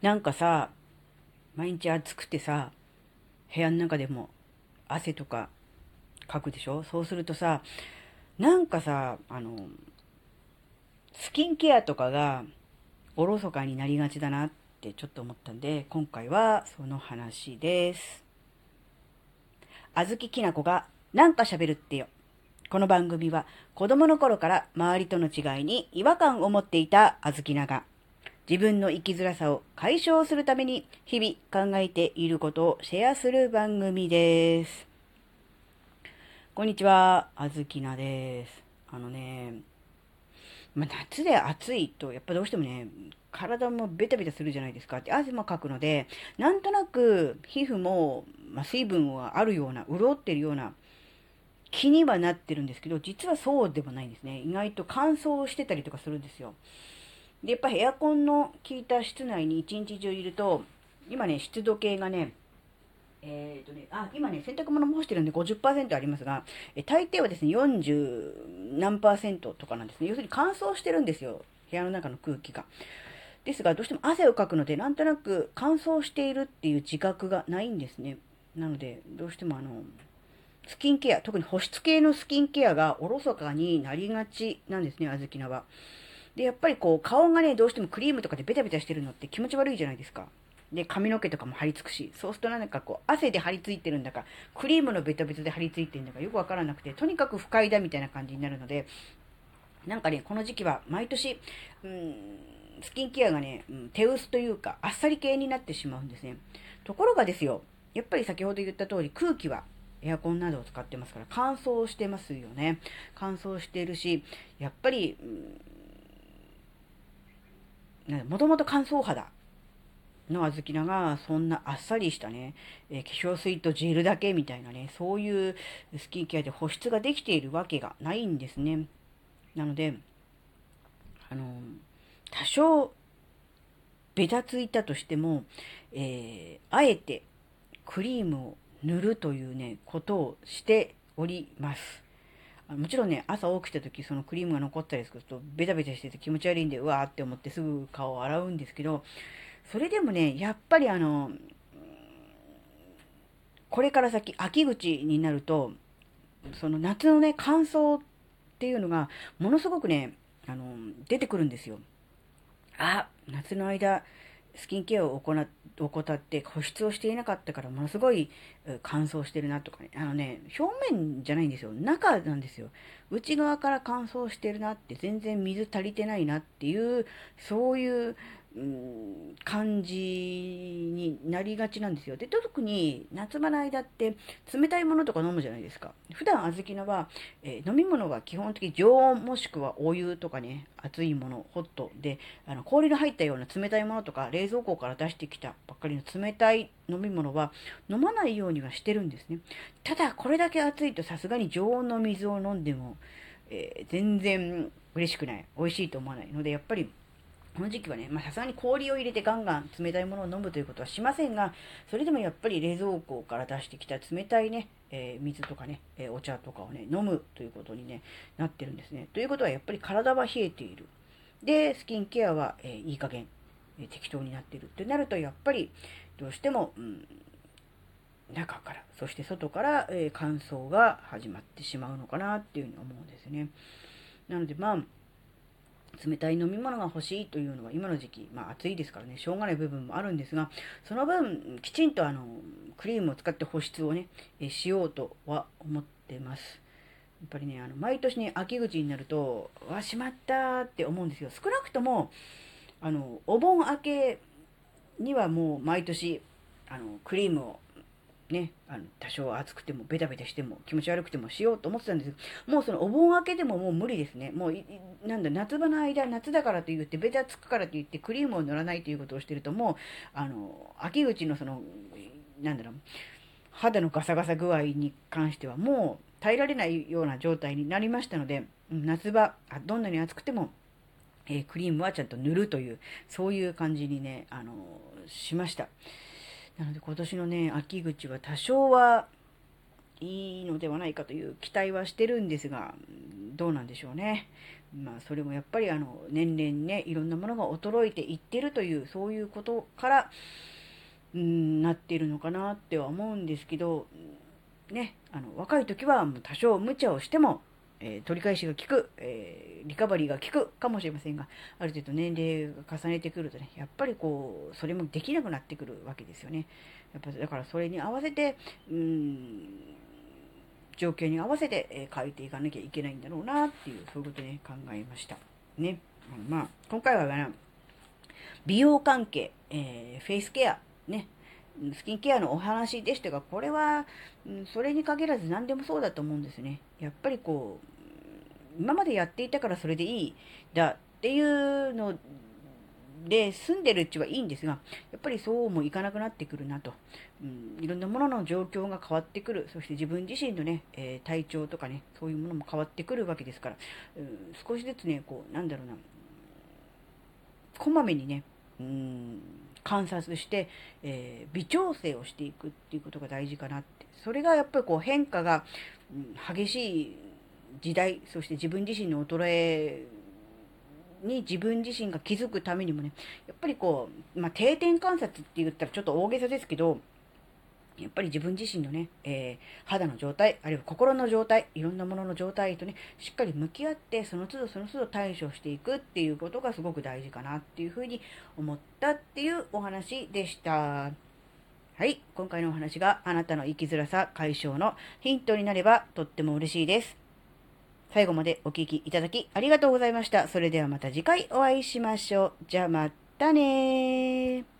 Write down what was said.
なんかさ、毎日暑くてさ、部屋の中でも汗とかかくでしょ？そうするとさ、なんかさ、あの、スキンケアとかがおろそかになりがちだなってちょっと思ったんで、今回はその話です。あずききなこがなんか喋るってよ。この番組は子供の頃から周りとの違いに違和感を持っていたあずきなが自分の生きづらさを解消するために日々考えていることをシェアする番組です。こんにちは、あずきなです。あのね、まあ、夏で暑いとやっぱどうしてもね、体もベタベタするじゃないですかって汗もかくので、なんとなく皮膚も、まあ、水分はあるような、潤ってるような気にはなってるんですけど、実はそうでもないんですね。意外と乾燥してたりとかするんですよ。で、やっぱエアコンの効いた室内に一日中いると、今ね、湿度計がね、えっ、ー、とね、あ、今ね、洗濯物も干してるんで50%ありますが、え大抵はですね、40何パーセントとかなんですね。要するに乾燥してるんですよ。部屋の中の空気が。ですが、どうしても汗をかくので、なんとなく乾燥しているっていう自覚がないんですね。なので、どうしてもあの、スキンケア、特に保湿系のスキンケアがおろそかになりがちなんですね、あずきなは。で、やっぱりこう、顔がね、どうしてもクリームとかでベタベタしてるのって気持ち悪いじゃないですか。で、髪の毛とかも張り付くし、そうするとなんかこう、汗で張り付いてるんだか、クリームのベタベタで張り付いてるんだかよくわからなくて、とにかく不快だみたいな感じになるので、なんかね、この時期は毎年、うん、スキンケアがね、うん、手薄というか、あっさり系になってしまうんですね。ところがですよ、やっぱり先ほど言った通り、空気はエアコンなどを使ってますから乾燥してますよね。乾燥してるし、やっぱり、もともと乾燥肌の小豆菜がそんなあっさりしたね、えー、化粧水とジェルだけみたいなね、そういうスキンケアで保湿ができているわけがないんですね。なので、あの、多少べたついたとしても、えー、あえてクリームを塗るというね、ことをしております。もちろんね、朝起きた時、そのクリームが残ったりすると、ベタベタしてて気持ち悪いんで、うわーって思ってすぐ顔を洗うんですけど、それでもね、やっぱりあの、これから先、秋口になると、その夏のね、乾燥っていうのが、ものすごくね、あの、出てくるんですよ。あ、夏の間、スキンケアを行怠って保湿をしていなかったからものすごい乾燥してるなとかね。あのね、表面じゃないんですよ。中なんですよ。内側から乾燥してるなって全然水足りてないなっていう、そういううん、感じになりがちなんですよ。で、特に夏場の間って冷たいものとか飲むじゃないですか。普段小豆菜は、えー、飲み物は基本的に常温もしくはお湯とかね、熱いもの、ホットで、あの氷の入ったような冷たいものとか冷蔵庫から出してきたばっかりの冷たい飲み物は飲まないようにはしてるんですね。ただ、これだけ暑いとさすがに常温の水を飲んでも、えー、全然嬉しくない。美味しいと思わないので、やっぱりこの時期はね、さすがに氷を入れてガンガン冷たいものを飲むということはしませんが、それでもやっぱり冷蔵庫から出してきた冷たいね、えー、水とかね、えー、お茶とかをね、飲むということに、ね、なってるんですね。ということはやっぱり体は冷えている。で、スキンケアは、えー、いい加減、え適当になっているってなると、やっぱりどうしても、うん、中から、そして外から、え乾燥が始まってしまうのかなっていうふうに思うんですね。なので、まあ、冷たい飲み物が欲しいというのは今の時期、まあ暑いですからね、しょうがない部分もあるんですが、その分、きちんとあの、クリームを使って保湿をね、えしようとは思ってます。やっぱりね、あの、毎年ね、秋口になると、わ、しまったって思うんですよ。少なくとも、あの、お盆明けにはもう毎年、あの、クリームをね、あの多少暑くてもベタベタしても気持ち悪くてもしようと思ってたんですけど、もうそのお盆明けでももう無理ですね。もう、なんだ、夏場の間、夏だからと言って、ベタつくからと言ってクリームを塗らないということをしてると、もう、あの、秋口のその、なんだろう、肌のガサガサ具合に関してはもう耐えられないような状態になりましたので、夏場、どんなに暑くても、えー、クリームはちゃんと塗るという、そういう感じにね、あの、しました。なので今年のね、秋口は多少はいいのではないかという期待はしてるんですが、どうなんでしょうね。まあ、それもやっぱりあの年々ねいろんなものが衰えていってるというそういうことからうんなっているのかなっては思うんですけどねあの若い時はもう多少無茶をしても、えー、取り返しが効く、えー、リカバリーが効くかもしれませんがある程度年齢が重ねてくるとねやっぱりこうそれもできなくなってくるわけですよねやっぱだからそれに合わせてうん状況に合わせて、え変えていかなきゃいけないんだろうなっていう、そういうことね、考えました。ね。まあ、今回は、美容関係、えー、フェイスケア、ね、スキンケアのお話でしたが、これは、それに限らず何でもそうだと思うんですね。やっぱりこう、今までやっていたからそれでいいだっていうので住んでるうちはいいんですが、やっぱりそうもいかなくなってくるなと。うん、いろんなものの状況が変わってくる。そして自分自身のね、えー、体調とかね、そういうものも変わってくるわけですから、うん、少しずつね、こう、なんだろうな、こまめにね、うん、観察して、えー、微調整をしていくっていうことが大事かなって。それがやっぱりこう変化が、うん、激しい時代、そして自分自身の衰えに自分自身が気づくためにもね、やっぱりこう、まあ、定点観察って言ったらちょっと大げさですけど、やっぱり自分自身のね、えー、肌の状態、あるいは心の状態、いろんなものの状態とね、しっかり向き合って、その都度その都度対処していくっていうことがすごく大事かなっていうふうに思ったっていうお話でした。はい。今回のお話があなたの生きづらさ解消のヒントになればとっても嬉しいです。最後までお聴きいただきありがとうございました。それではまた次回お会いしましょう。じゃあまたね。